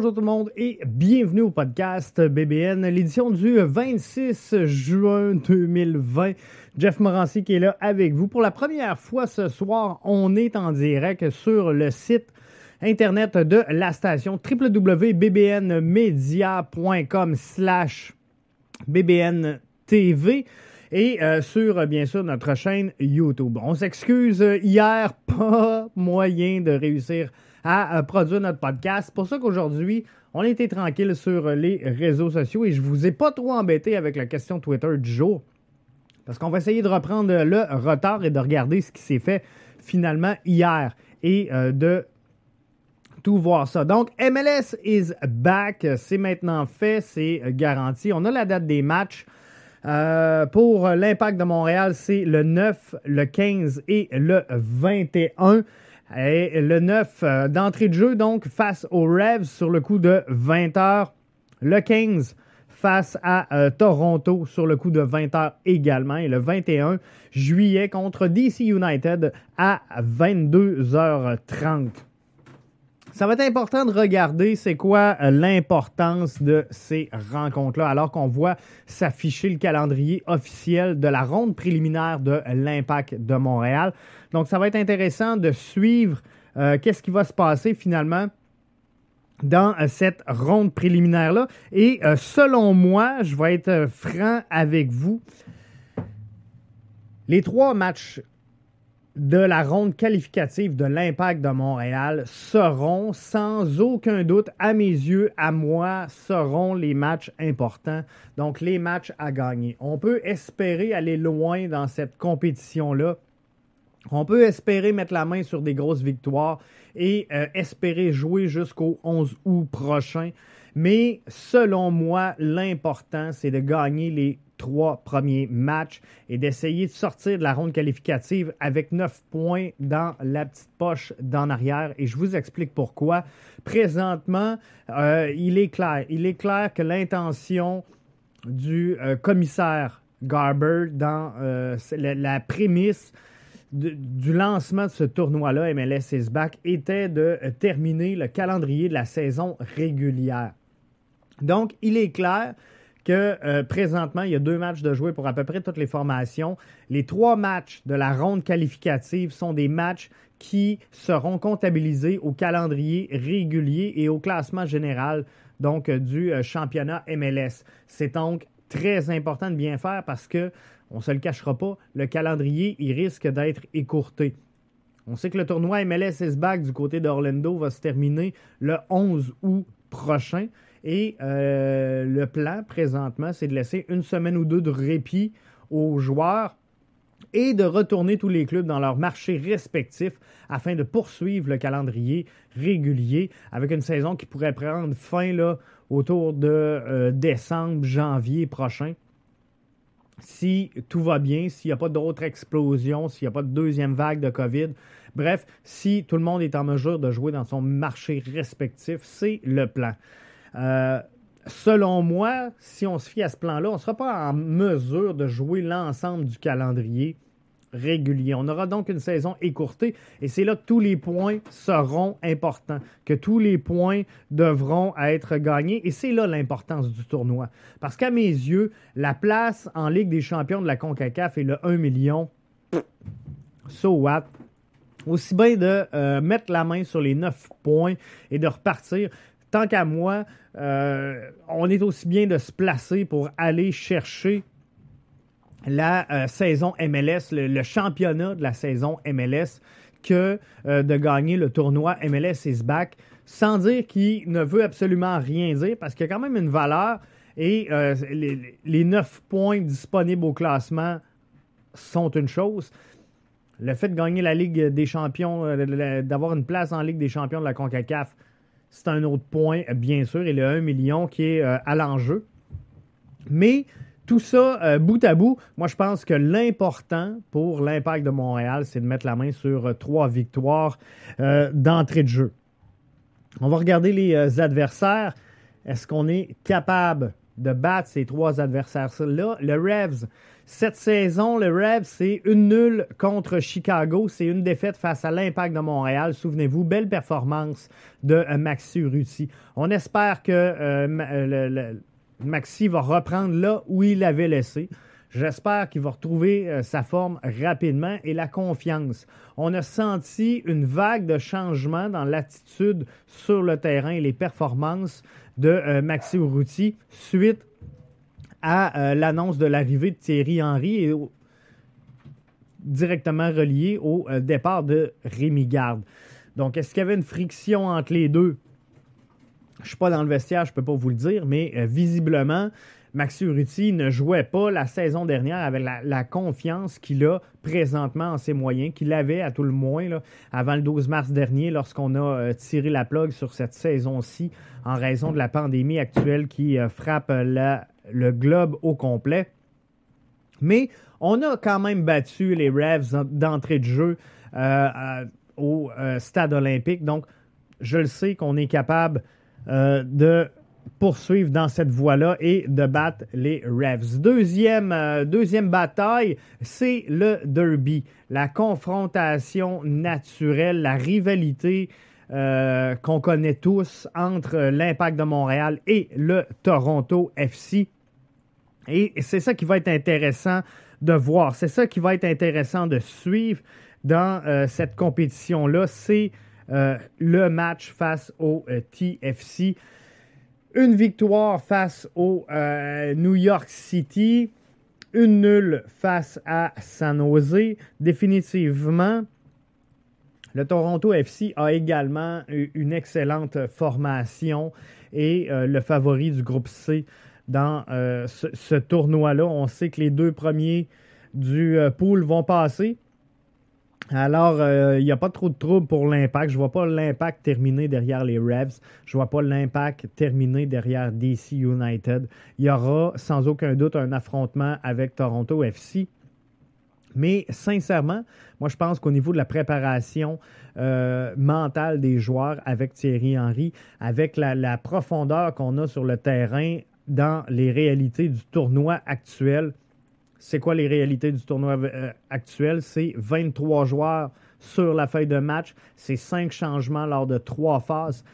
Bonjour tout le monde et bienvenue au podcast BBN, l'édition du 26 juin 2020. Jeff Morancy qui est là avec vous. Pour la première fois ce soir, on est en direct sur le site internet de la station www.bbnmedia.com slash bbntv et euh, sur, bien sûr, notre chaîne YouTube. On s'excuse, hier, pas moyen de réussir à produire notre podcast. C'est pour ça qu'aujourd'hui, on était tranquille sur les réseaux sociaux et je vous ai pas trop embêté avec la question Twitter du jour. Parce qu'on va essayer de reprendre le retard et de regarder ce qui s'est fait finalement hier et euh, de tout voir ça. Donc, MLS is back. C'est maintenant fait, c'est garanti. On a la date des matchs. Euh, pour l'impact de Montréal, c'est le 9, le 15 et le 21. Et le 9 euh, d'entrée de jeu, donc, face aux Revs sur le coup de 20 h Le 15 face à euh, Toronto sur le coup de 20 h également. Et le 21 juillet contre DC United à 22h30. Ça va être important de regarder c'est quoi euh, l'importance de ces rencontres-là, alors qu'on voit s'afficher le calendrier officiel de la ronde préliminaire de l'Impact de Montréal. Donc, ça va être intéressant de suivre euh, qu'est-ce qui va se passer finalement dans euh, cette ronde préliminaire-là. Et selon moi, je vais être franc avec vous, les trois matchs de la ronde qualificative de l'Impact de Montréal seront sans aucun doute, à mes yeux, à moi, seront les matchs importants, donc les matchs à gagner. On peut espérer aller loin dans cette compétition-là. On peut espérer mettre la main sur des grosses victoires et euh, espérer jouer jusqu'au 11 août prochain. Mais selon moi, l'important, c'est de gagner les trois premiers matchs et d'essayer de sortir de la ronde qualificative avec neuf points dans la petite poche d'en arrière. Et je vous explique pourquoi. Présentement, euh, il est clair. Il est clair que l'intention du euh, commissaire Garber dans euh, la, prémisse du lancement de ce tournoi-là, MLS is back, était de terminer le calendrier de la saison régulière. Donc, il est clair que euh, présentement, il y a deux matchs de jouer pour à peu près toutes les formations. Les trois matchs de la ronde qualificative sont des matchs qui seront comptabilisés au calendrier régulier et au classement général euh, du euh, championnat MLS. C'est donc très important de bien faire parce que on ne se le cachera pas, le calendrier il risque d'être écourté. On sait que le tournoi MLS is back du côté d'Orlando va se terminer le 11 août prochain. Et euh, le plan présentement, c'est de laisser une semaine ou deux de répit aux joueurs et de retourner tous les clubs dans leurs marchés respectifs afin de poursuivre le calendrier régulier avec une saison qui pourrait prendre fin là, autour de euh, décembre, janvier prochain. Si tout va bien, s'il n'y a pas d'autres explosions, s'il n'y a pas de deuxième vague de COVID, bref, si tout le monde est en mesure de jouer dans son marché respectif, c'est le plan. Euh, selon moi, si on se fie à ce plan-là, on ne sera pas en mesure de jouer l'ensemble du calendrier régulier. On aura donc une saison écourtée et c'est là que tous les points seront importants, que tous les points devront être gagnés et c'est là l'importance du tournoi. Parce qu'à mes yeux, la place en Ligue des champions de la CONCACAF est le 1 million. So what? Aussi bien de euh, mettre la main sur les 9 points et de repartir tant qu'à moi, euh, on est aussi bien de se placer pour aller chercher la euh, saison MLS, le, championnat de la saison MLS, que euh, de gagner le tournoi MLS is back, sans dire qu'il ne veut absolument rien dire, parce qu'il y a quand même une valeur et les, les 9 points disponibles au classement sont une chose. Le fait de gagner la Ligue des champions, d'avoir une place en Ligue des champions de la CONCACAF, c'est un autre point, bien sûr, et le 1 million qui est euh, à l'enjeu. Mais tout ça, euh, bout à bout, moi je pense que l'important pour l'impact de Montréal, c'est de mettre la main sur euh, trois victoires d'entrée de jeu. On va regarder les adversaires. Est-ce qu'on est capable de battre ces trois adversaires-là. Le Revs, cette saison, le Revs, c'est une nulle contre Chicago. C'est une défaite face à l'Impact de Montréal. Souvenez-vous, belle performance de euh, Maxi Ruti. On espère que euh, Maxi va reprendre là où il avait laissé. J'espère qu'il va retrouver euh, sa forme rapidement et la confiance. On a senti une vague de changement dans l'attitude sur le terrain et les performances de euh, Maxi Urruti suite à euh, l'annonce de l'arrivée de Thierry Henry et directement relié au départ de Rémi Garde. Donc, est-ce qu'il y avait une friction entre les deux? Je ne suis pas dans le vestiaire, je ne peux pas vous le dire, mais visiblement, Maxi Urruti ne jouait pas la saison dernière avec la, confiance qu'il a présentement en ses moyens, qu'il avait à tout le moins avant le 12 mars dernier lorsqu'on a euh, tiré la plug sur cette saison-ci en raison de la pandémie actuelle qui euh, frappe le globe au complet. Mais on a quand même battu les Revs d'entrée de jeu euh, au stade olympique. Donc, je le sais qu'on est capable de poursuivre dans cette voie-là et de battre les Revs. Deuxième, euh, bataille, c'est le derby, la confrontation naturelle, la rivalité euh, qu'on connaît tous entre l'Impact de Montréal et le Toronto FC. Et c'est ça qui va être intéressant de voir, c'est ça qui va être intéressant de suivre dans euh, cette compétition-là, c'est le match face au TFC. Une victoire face au euh, New York City. Une nulle face à San Jose. Définitivement, le Toronto FC a également une excellente formation et euh, le favori du groupe C dans euh, ce tournoi-là. On sait que les deux premiers du pool vont passer. Alors, il euh, n'y a pas trop de troubles pour l'impact. Je ne vois pas l'impact terminer derrière les Revs. Je ne vois pas l'impact terminer derrière DC United. Il y aura sans aucun doute un affrontement avec Toronto FC. Mais sincèrement, moi je pense qu'au niveau de la préparation euh, mentale des joueurs avec Thierry Henry, avec la profondeur qu'on a sur le terrain dans les réalités du tournoi actuel, c'est quoi les réalités du tournoi euh, actuel? C'est 23 joueurs sur la feuille de match. C'est 5 changements lors de 3 phases.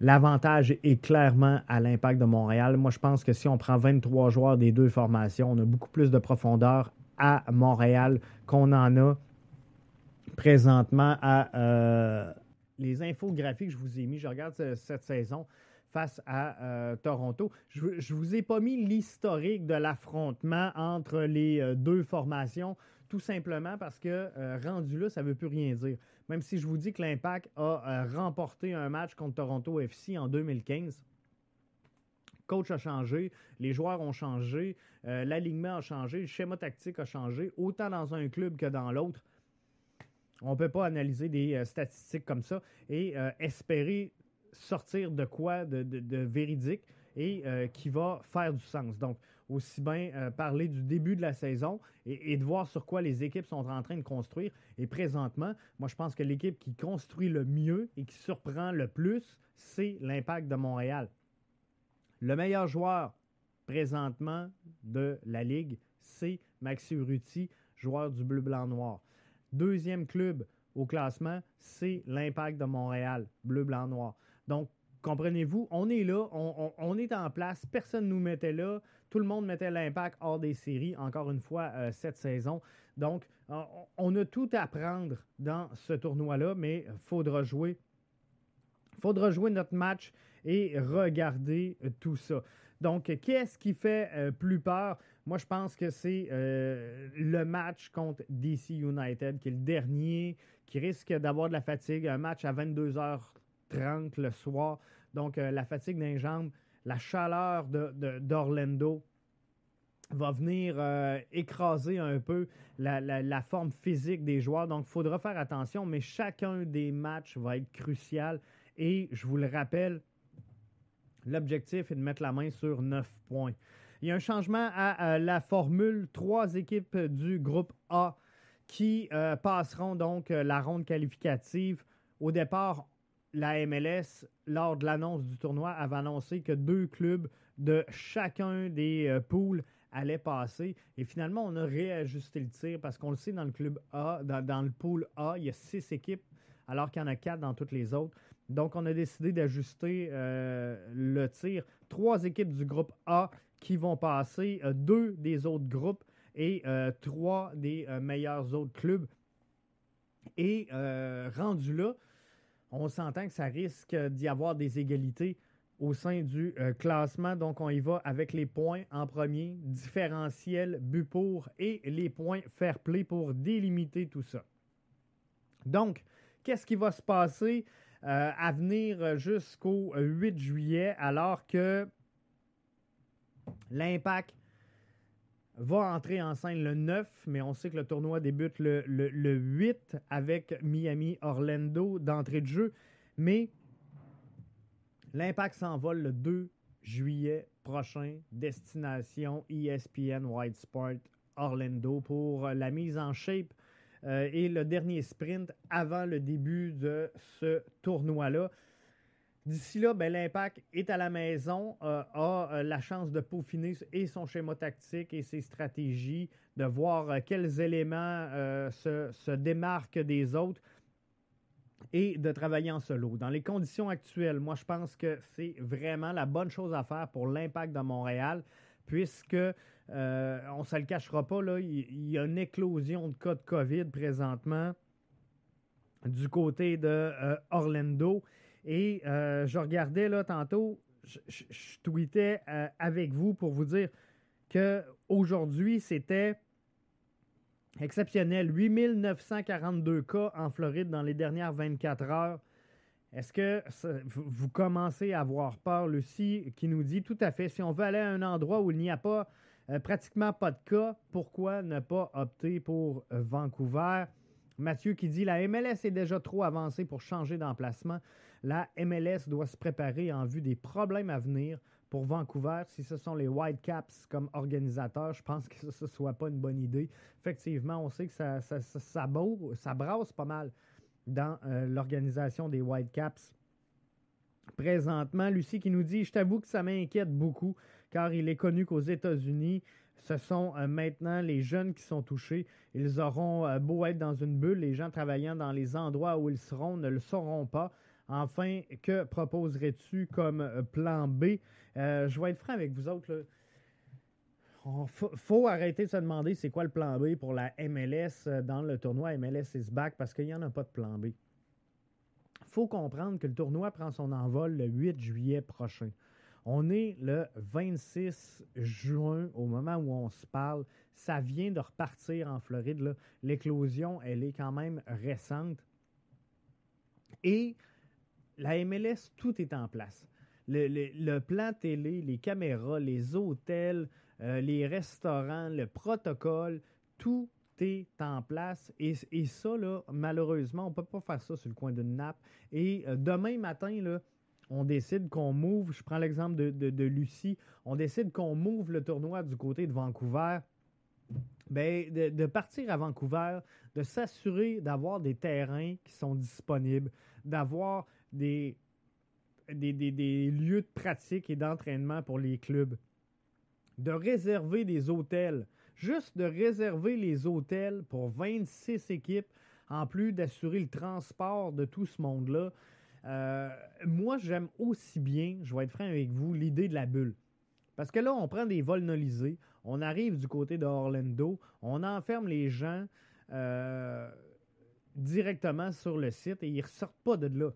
L'avantage est clairement à l'impact de Montréal. Moi, je pense que si on prend 23 joueurs des deux formations, on a beaucoup plus de profondeur à Montréal qu'on en a présentement à euh, les infographies que je vous ai mis. Je regarde cette saison face à euh, Toronto. Je ne vous ai pas mis l'historique de l'affrontement entre les euh, deux formations, tout simplement parce que euh, rendu là, ça ne veut plus rien dire. Même si je vous dis que l'Impact a remporté un match contre Toronto FC en 2015. Coach a changé, les joueurs ont changé, l'alignement a changé, le schéma tactique a changé, autant dans un club que dans l'autre. On ne peut pas analyser des statistiques comme ça et espérer sortir de quoi de, véridique et euh, qui va faire du sens. Donc, aussi bien euh, parler du début de la saison et, de voir sur quoi les équipes sont en train de construire. Et présentement, moi, je pense que l'équipe qui construit le mieux et qui surprend le plus, c'est l'impact de Montréal. Le meilleur joueur présentement de la Ligue, c'est Maxi Urruti, joueur du bleu-blanc-noir. Deuxième club au classement, c'est l'Impact de Montréal, bleu-blanc-noir. Donc, comprenez-vous, on est là, on, est en place, personne ne nous mettait là, tout le monde mettait l'impact hors des séries, encore une fois, euh, cette saison. Donc, on a tout à prendre dans ce tournoi-là, mais il faudra jouer. faudra jouer notre match et regarder euh, tout ça. Donc, qu'est-ce qui fait euh, plus peur? Moi, je pense que c'est le match contre DC United, qui est le dernier, qui risque d'avoir de la fatigue. Un match à 22 heures le soir. Donc, euh, la fatigue d'un jambes, la chaleur d'Orlando de, va venir euh, écraser un peu la, forme physique des joueurs. Donc, il faudra faire attention, mais chacun des matchs va être crucial. Et je vous le rappelle, l'objectif est de mettre la main sur 9 points. Il y a un changement à, la formule. Trois équipes du groupe A qui euh, passeront donc la ronde qualificative. Au départ, la MLS, lors de l'annonce du tournoi, avait annoncé que deux clubs de chacun des euh, poules allaient passer. Et finalement, on a réajusté le tir parce qu'on le sait, dans le club A, dans, le pool A, il y a six équipes alors qu'il y en a quatre dans toutes les autres. Donc, on a décidé d'ajuster euh, le tir. Trois équipes du groupe A qui vont passer, euh, deux des autres groupes et trois des meilleurs autres clubs. Et rendu là, on s'entend que ça risque d'y avoir des égalités au sein du euh, classement. Donc, on y va avec les points en premier, différentiel, but pour et les points fair play pour délimiter tout ça. Donc, qu'est-ce qui va se passer euh, à venir jusqu'au 8 juillet alors que l'impact va entrer en scène le 9, mais on sait que le tournoi débute le, 8 avec Miami-Orlando d'entrée de jeu. Mais l'impact s'envole le 2 juillet prochain, destination ESPN White Sport Orlando pour la mise en shape euh, et le dernier sprint avant le début de ce tournoi-là. D'ici là, ben, l'Impact est à la maison, euh, a euh, la chance de peaufiner et son schéma tactique et ses stratégies, de voir euh, quels éléments se, démarquent des autres et de travailler en solo. Dans les conditions actuelles, moi, je pense que c'est vraiment la bonne chose à faire pour l'Impact de Montréal, puisque on ne se le cachera pas, là, il y, a une éclosion de cas de COVID présentement du côté de Orlando. Et euh, je regardais là tantôt, je, tweetais euh, avec vous pour vous dire que aujourd'hui c'était exceptionnel. 8942 cas en Floride dans les dernières 24 heures. Est-ce que vous commencez à avoir peur, Lucie, qui nous dit tout à fait, si on veut aller à un endroit où il n'y a pas euh, pratiquement pas de cas, pourquoi ne pas opter pour Vancouver? Mathieu qui dit la MLS est déjà trop avancée pour changer d'emplacement. La MLS doit se préparer en vue des problèmes à venir pour Vancouver. Si ce sont les Whitecaps comme organisateurs, je pense que ce ne soit pas une bonne idée. Effectivement, on sait que ça, brasse pas mal dans euh, l'organisation des Whitecaps. Présentement, Lucie qui nous dit Je t'avoue que ça m'inquiète beaucoup car il est connu qu'aux États-Unis, ce sont euh, maintenant les jeunes qui sont touchés. Ils auront euh, beau être dans une bulle, les gens travaillant dans les endroits où ils seront ne le sauront pas. Enfin, que proposerais-tu comme euh, plan B? je vais être franc avec vous autres. Il faut, arrêter de se demander c'est quoi le plan B pour la MLS dans le tournoi MLS is back parce qu'il n'y en a pas de plan B. Il faut comprendre que le tournoi prend son envol le 8 juillet prochain. On est le 26 juin au moment où on se parle. Ça vient de repartir en Floride. L'éclosion, elle est quand même récente. Et la MLS, tout est en place. Le, plan télé, les caméras, les hôtels, euh, les restaurants, le protocole, tout est en place. Et, ça, malheureusement, on ne peut pas faire ça sur le coin d'une nappe. Et euh, demain matin, on décide qu'on move, je prends l'exemple de, Lucie, on décide qu'on move le tournoi du côté de Vancouver. Ben, de, partir à Vancouver, de s'assurer d'avoir des terrains qui sont disponibles, d'avoir des, des, lieux de pratique et d'entraînement pour les clubs, de réserver des hôtels, juste de réserver les hôtels pour 26 équipes, en plus d'assurer le transport de tout ce monde-là. Euh, moi, j'aime aussi bien, je vais être franc avec vous, l'idée de la bulle. Parce que là, on prend des vols nolisés, on arrive du côté d'Orlando, on enferme les gens euh, directement sur le site et ils ne ressortent pas de là.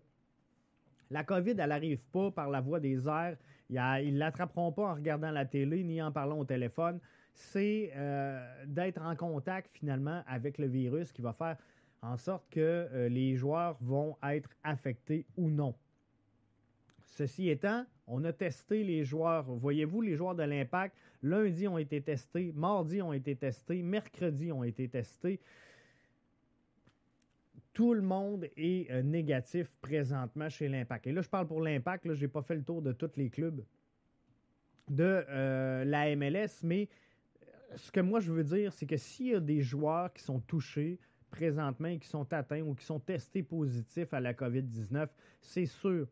La COVID, elle n'arrive pas par la voie des airs. ils ne l'attraperont pas en regardant la télé ni en parlant au téléphone. C'est euh, d'être en contact finalement avec le virus qui va faire en sorte que euh, les joueurs vont être affectés ou non. Ceci étant, on a testé les joueurs. Voyez-vous, les joueurs de l'Impact, lundi ont été testés, mardi ont été testés, mercredi ont été testés. Tout le monde est euh, négatif présentement chez l'Impact. Et là, je parle pour l'Impact, je n'ai pas fait le tour de tous les clubs de euh, la MLS, mais ce que moi je veux dire, c'est que s'il y a des joueurs qui sont touchés, présentement qui sont atteints ou qui sont testés positifs à la COVID-19, c'est sûr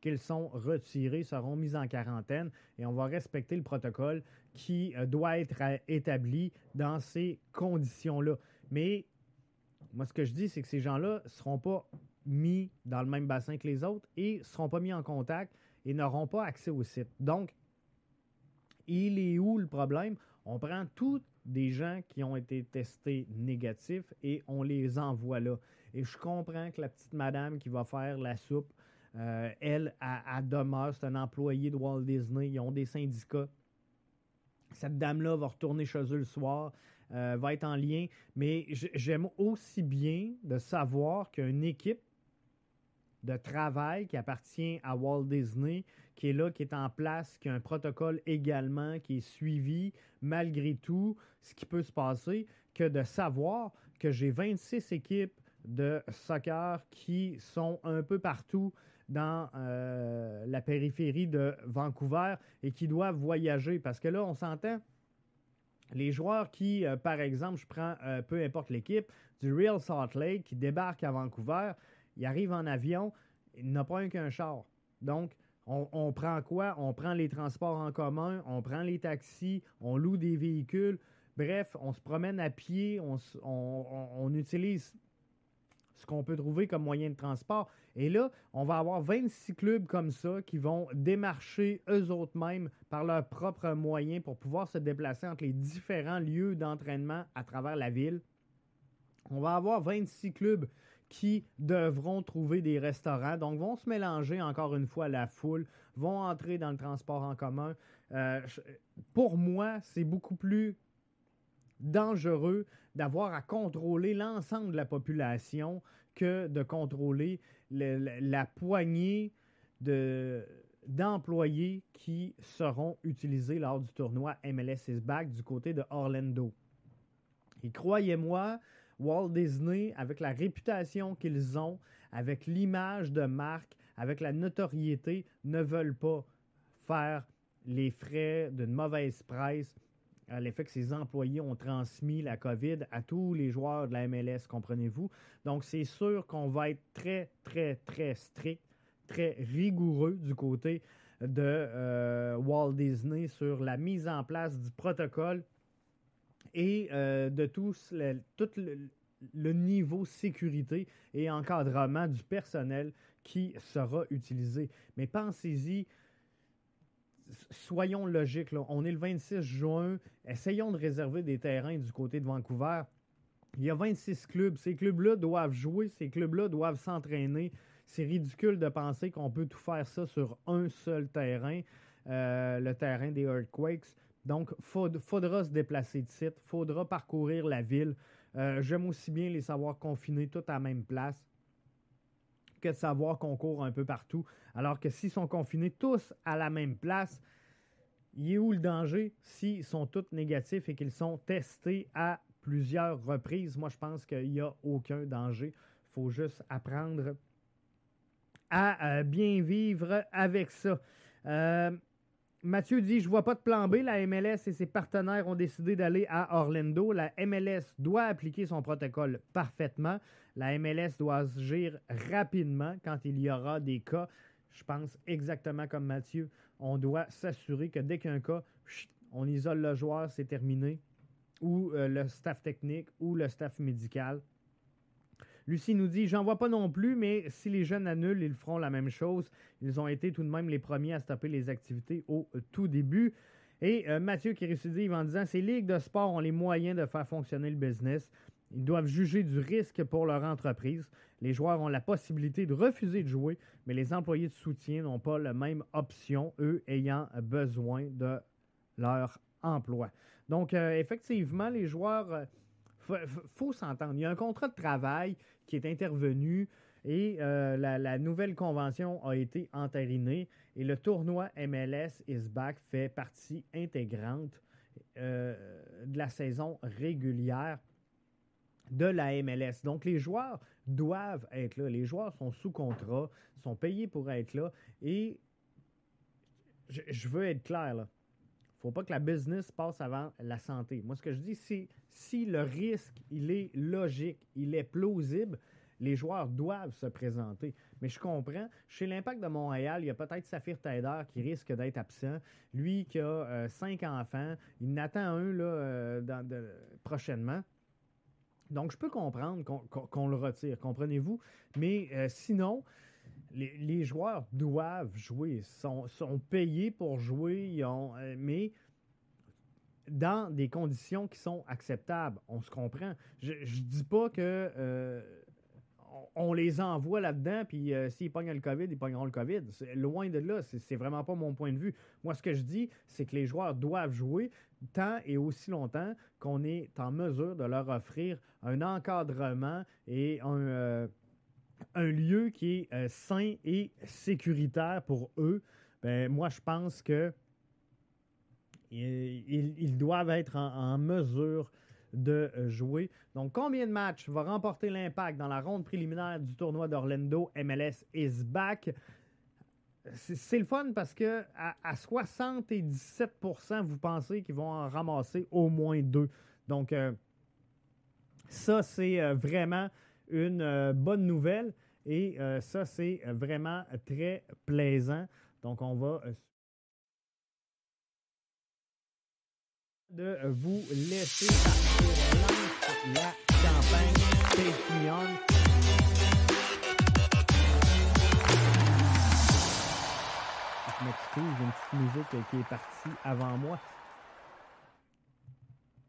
qu'ils sont retirés, seront mis en quarantaine et on va respecter le protocole qui euh, doit être établi dans ces conditions-là. Mais moi, ce que je dis, c'est que ces gens-là ne seront pas mis dans le même bassin que les autres et ne seront pas mis en contact et n'auront pas accès au site. Donc, il est où le problème? On prend tous des gens qui ont été testés négatifs et on les envoie là. Et je comprends que la petite madame qui va faire la soupe, euh, elle, à, demeure, c'est un employé de Walt Disney, ils ont des syndicats. Cette dame-là va retourner chez eux le soir, euh, va être en lien, mais j'aime aussi bien de savoir qu'une équipe de travail qui appartient à Walt Disney, qui est là, qui est en place, qui a un protocole également, qui est suivi malgré tout ce qui peut se passer, que de savoir que j'ai 26 équipes de soccer qui sont un peu partout dans euh, la périphérie de Vancouver et qui doivent voyager. Parce que là, on s'entend, les joueurs qui, euh, par exemple, je prends euh, peu importe l'équipe, du Real Salt Lake qui débarque à Vancouver, il arrive en avion, il n'a pas un qu'un char. Donc, on, prend quoi? On prend les transports en commun, on prend les taxis, on loue des véhicules. Bref, on se promène à pied, on, on utilise ce qu'on peut trouver comme moyen de transport. Et là, on va avoir 26 clubs comme ça qui vont démarcher eux autres mêmes par leurs propres moyens pour pouvoir se déplacer entre les différents lieux d'entraînement à travers la ville. On va avoir 26 clubs qui devront trouver des restaurants, donc vont se mélanger encore une fois à la foule, vont entrer dans le transport en commun. Euh, pour moi, c'est beaucoup plus dangereux d'avoir à contrôler l'ensemble de la population que de contrôler la, poignée d'employés qui seront utilisés lors du tournoi MLS is back du côté de Orlando. Et croyez-moi, Walt Disney, avec la réputation qu'ils ont, avec l'image de marque, avec la notoriété, ne veulent pas faire les frais d'une mauvaise presse à l'effet que ses employés ont transmis la COVID à tous les joueurs de la MLS, comprenez-vous? Donc, c'est sûr qu'on va être très, très, très strict, très rigoureux du côté de euh, Walt Disney sur la mise en place du protocole et euh, de tout le, le, niveau sécurité et encadrement du personnel qui sera utilisé. Mais pensez-y, soyons logiques, on est le 26 juin, essayons de réserver des terrains du côté de Vancouver. Il y a 26 clubs. Ces clubs-là doivent jouer, ces clubs-là doivent s'entraîner. C'est ridicule de penser qu'on peut tout faire ça sur un seul terrain, euh, le terrain des Earthquakes. Donc, il faudra se déplacer de site, faudra parcourir la ville. Euh, j'aime aussi bien les savoir confinés tout à la même place que de savoir qu'on court un peu partout. Alors que s'ils sont confinés tous à la même place, il est où le danger s'ils sont tous négatifs et qu'ils sont testés à plusieurs reprises? Moi, je pense qu'il n'y a aucun danger. Il faut juste apprendre à euh, bien vivre avec ça. Euh, Mathieu dit Je vois pas de plan B. La MLS et ses partenaires ont décidé d'aller à Orlando. La MLS doit appliquer son protocole parfaitement. La MLS doit agir rapidement quand il y aura des cas. Je pense exactement comme Mathieu. On doit s'assurer que dès qu'un cas, on isole le joueur, c'est terminé. Ou euh, le staff technique ou le staff médical. Lucie nous dit J'en vois pas non plus, mais si les jeunes annulent, ils feront la même chose. Ils ont été tout de même les premiers à stopper les activités au tout début. Et euh, Mathieu qui récidive en disant Ces ligues de sport ont les moyens de faire fonctionner le business. Ils doivent juger du risque pour leur entreprise. Les joueurs ont la possibilité de refuser de jouer, mais les employés de soutien n'ont pas la même option, eux ayant besoin de leur emploi. Donc, euh, effectivement, les joueurs. Euh, faut, s'entendre. Il y a un contrat de travail qui est intervenu et euh, la, nouvelle convention a été entérinée et le tournoi MLS is back fait partie intégrante euh, de la saison régulière de la MLS. Donc les joueurs doivent être là. Les joueurs sont sous contrat, sont payés pour être là et je veux être clair là faut pas que la business passe avant la santé. Moi, ce que je dis, c'est si le risque, il est logique, il est plausible, les joueurs doivent se présenter. Mais je comprends. Chez l'Impact de Montréal, il y a peut-être Saphir Taider qui risque d'être absent. Lui qui a euh, cinq enfants, il n'attend un là, euh, prochainement. Donc, je peux comprendre qu'on le retire, comprenez-vous? Mais euh, sinon, les, joueurs doivent jouer, sont, payés pour jouer, euh, mais dans des conditions qui sont acceptables. On se comprend. Je ne dis pas que euh, on, les envoie là-dedans, puis euh, s'ils pognent le COVID, ils pogneront le COVID. Loin de là, c'est vraiment pas mon point de vue. Moi, ce que je dis, c'est que les joueurs doivent jouer tant et aussi longtemps qu'on est en mesure de leur offrir un encadrement et un un lieu qui est euh, sain et sécuritaire pour eux, ben, moi, je pense que ils, doivent être en, mesure de euh, jouer. Donc, combien de matchs va remporter l'impact dans la ronde préliminaire du tournoi d'Orlando? MLS is back? C'est le fun parce que à, 77%, vous pensez qu'ils vont en ramasser au moins deux. Donc, euh, ça, c'est vraiment une euh, bonne nouvelle. Et euh, ça, c'est vraiment très plaisant. Donc, on va euh, de vous laisser partir la campagne Patreon. Je m'excuse, j'ai une petite musique qui est partie avant moi.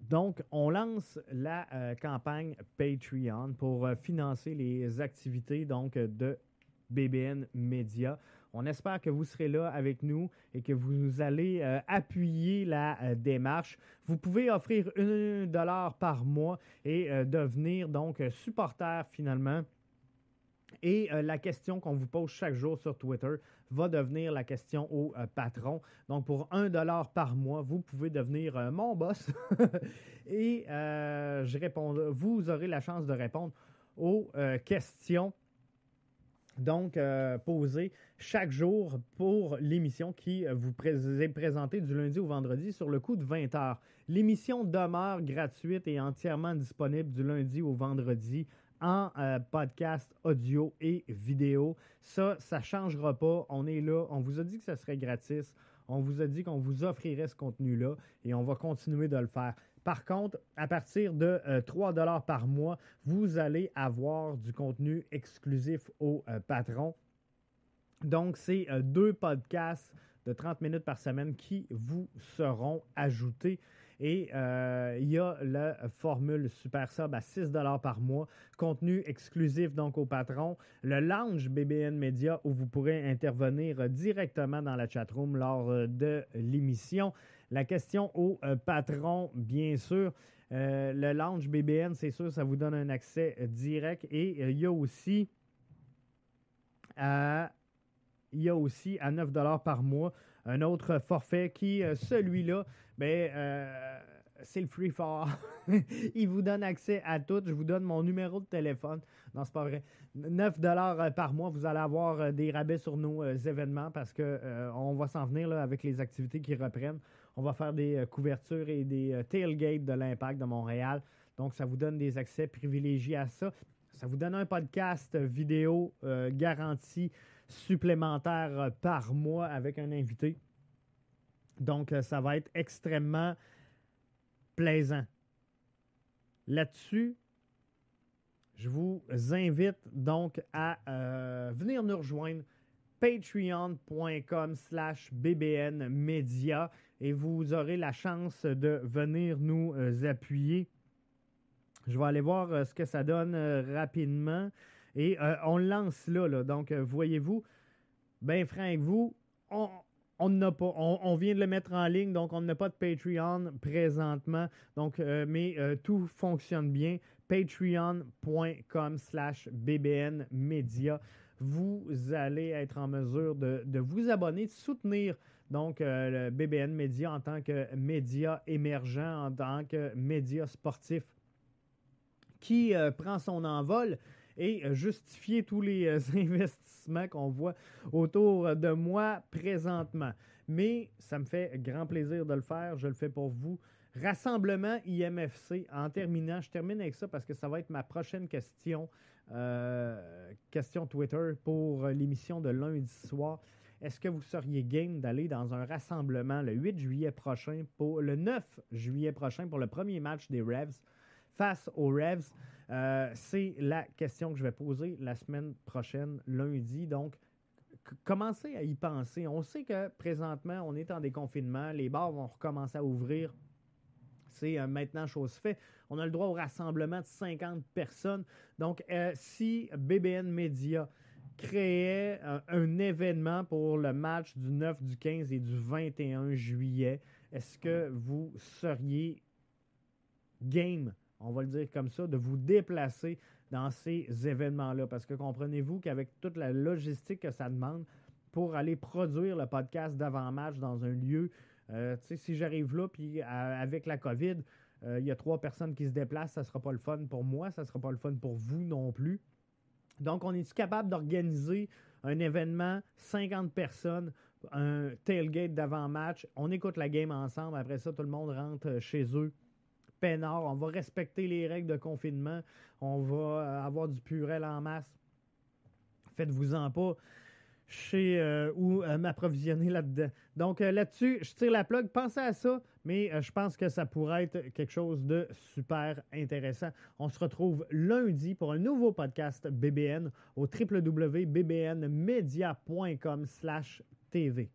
Donc, on lance la euh, campagne Patreon pour euh, financer les activités donc, de BBN Media. On espère que vous serez là avec nous et que vous allez euh, appuyer la démarche. Vous pouvez offrir un dollar par mois et devenir donc supporter finalement et euh, la question qu'on vous pose chaque jour sur Twitter va devenir la question au euh, patron. Donc, pour un dollar par mois, vous pouvez devenir euh, mon boss et je réponds, vous aurez la chance de répondre aux questions donc posées chaque jour pour l'émission qui vous est présentée du lundi au vendredi sur le coup de 20 heures. L'émission demeure gratuite et entièrement disponible du lundi au vendredi en euh, podcast audio et vidéo. Ça, ça ne changera pas. On est là. On vous a dit que ça serait gratis. On vous a dit qu'on vous offrirait ce contenu-là et on va continuer de le faire. Par contre, à partir de 3 euh, dollars par mois, vous allez avoir du contenu exclusif au euh, patron. Donc, c'est deux podcasts de 30 minutes par semaine qui vous seront ajoutés. Et euh, il y a la formule Super Sub à 6 par mois, contenu exclusif donc au patron, le lounge BBN Media où vous pourrez intervenir directement dans la chatroom lors euh, de l'émission. La question au euh, patron, bien sûr. le lounge BBN, c'est sûr, ça vous donne un accès direct. Et il y a aussi à il y a aussi à 9 par mois un autre forfait qui, celui-là, ben, euh, c'est le free for Il vous donne accès à tout. Je vous donne mon numéro de téléphone. Non, c'est pas vrai. 9 euh, par mois, vous allez avoir des rabais sur nos événements parce que on va s'en venir là, avec les activités qui reprennent. On va faire des couvertures et des tailgates de l'Impact de Montréal. Donc, ça vous donne des accès privilégiés à ça. Ça vous donne un podcast vidéo garanti supplémentaire par mois avec un invité. Donc, euh, ça va être extrêmement plaisant. Là-dessus, je vous invite donc à euh, venir nous rejoindre patreon.com slash bbnmedia et vous aurez la chance de venir nous euh, appuyer. Je vais aller voir ce que ça donne rapidement. Et on lance là. Donc, voyez-vous, ben franc avec vous, on, on vient de le mettre en ligne, donc on n'a pas de Patreon présentement. Donc, euh, mais tout fonctionne bien. Patreon.com slash BBN Media. Vous allez être en mesure de, vous abonner, de soutenir donc le BBN Media en tant que média émergent, en tant que média sportif qui prend son envol et justifier tous les investissements qu'on voit autour de moi présentement. Mais ça me fait grand plaisir de le faire. Je le fais pour vous. Rassemblement IMFC. En terminant, je termine avec ça parce que ça va être ma prochaine question. Euh, question Twitter pour l'émission de lundi soir. Est-ce que vous seriez game d'aller dans un rassemblement le 8 juillet prochain pour le 9 juillet prochain pour le premier match des Revs face aux Revs? Euh, c'est la question que je vais poser la semaine prochaine, lundi. Donc, commencez à y penser? On sait que présentement, on est en déconfinement, les bars vont recommencer à ouvrir c'est euh, maintenant chose faite. On a le droit au rassemblement de 50 personnes. Donc, euh, si BBN Media créait euh, un événement pour le match du 9, du 15 et du 21 juillet, est-ce que vous seriez game, on va le dire comme ça, de vous déplacer dans ces événements-là? Parce que comprenez-vous qu'avec toute la logistique que ça demande pour aller produire le podcast d'avant-match dans un lieu euh, si j'arrive là, puis avec la COVID, euh, il y a trois personnes qui se déplacent, ça ne sera pas le fun pour moi, ça ne sera pas le fun pour vous non plus. Donc, on est capable d'organiser un événement, 50 personnes, un tailgate d'avant-match, on écoute la game ensemble, après ça, tout le monde rentre chez eux. Peinard, on va respecter les règles de confinement, on va euh, avoir du purel en masse. Faites-vous-en pas chez euh, où euh, m'approvisionner là-dedans. Donc euh, là-dessus, je tire la plug. Pensez à ça, mais je pense que ça pourrait être quelque chose de super intéressant. On se retrouve lundi pour un nouveau podcast BBN au www.bbnmedia.com/tv.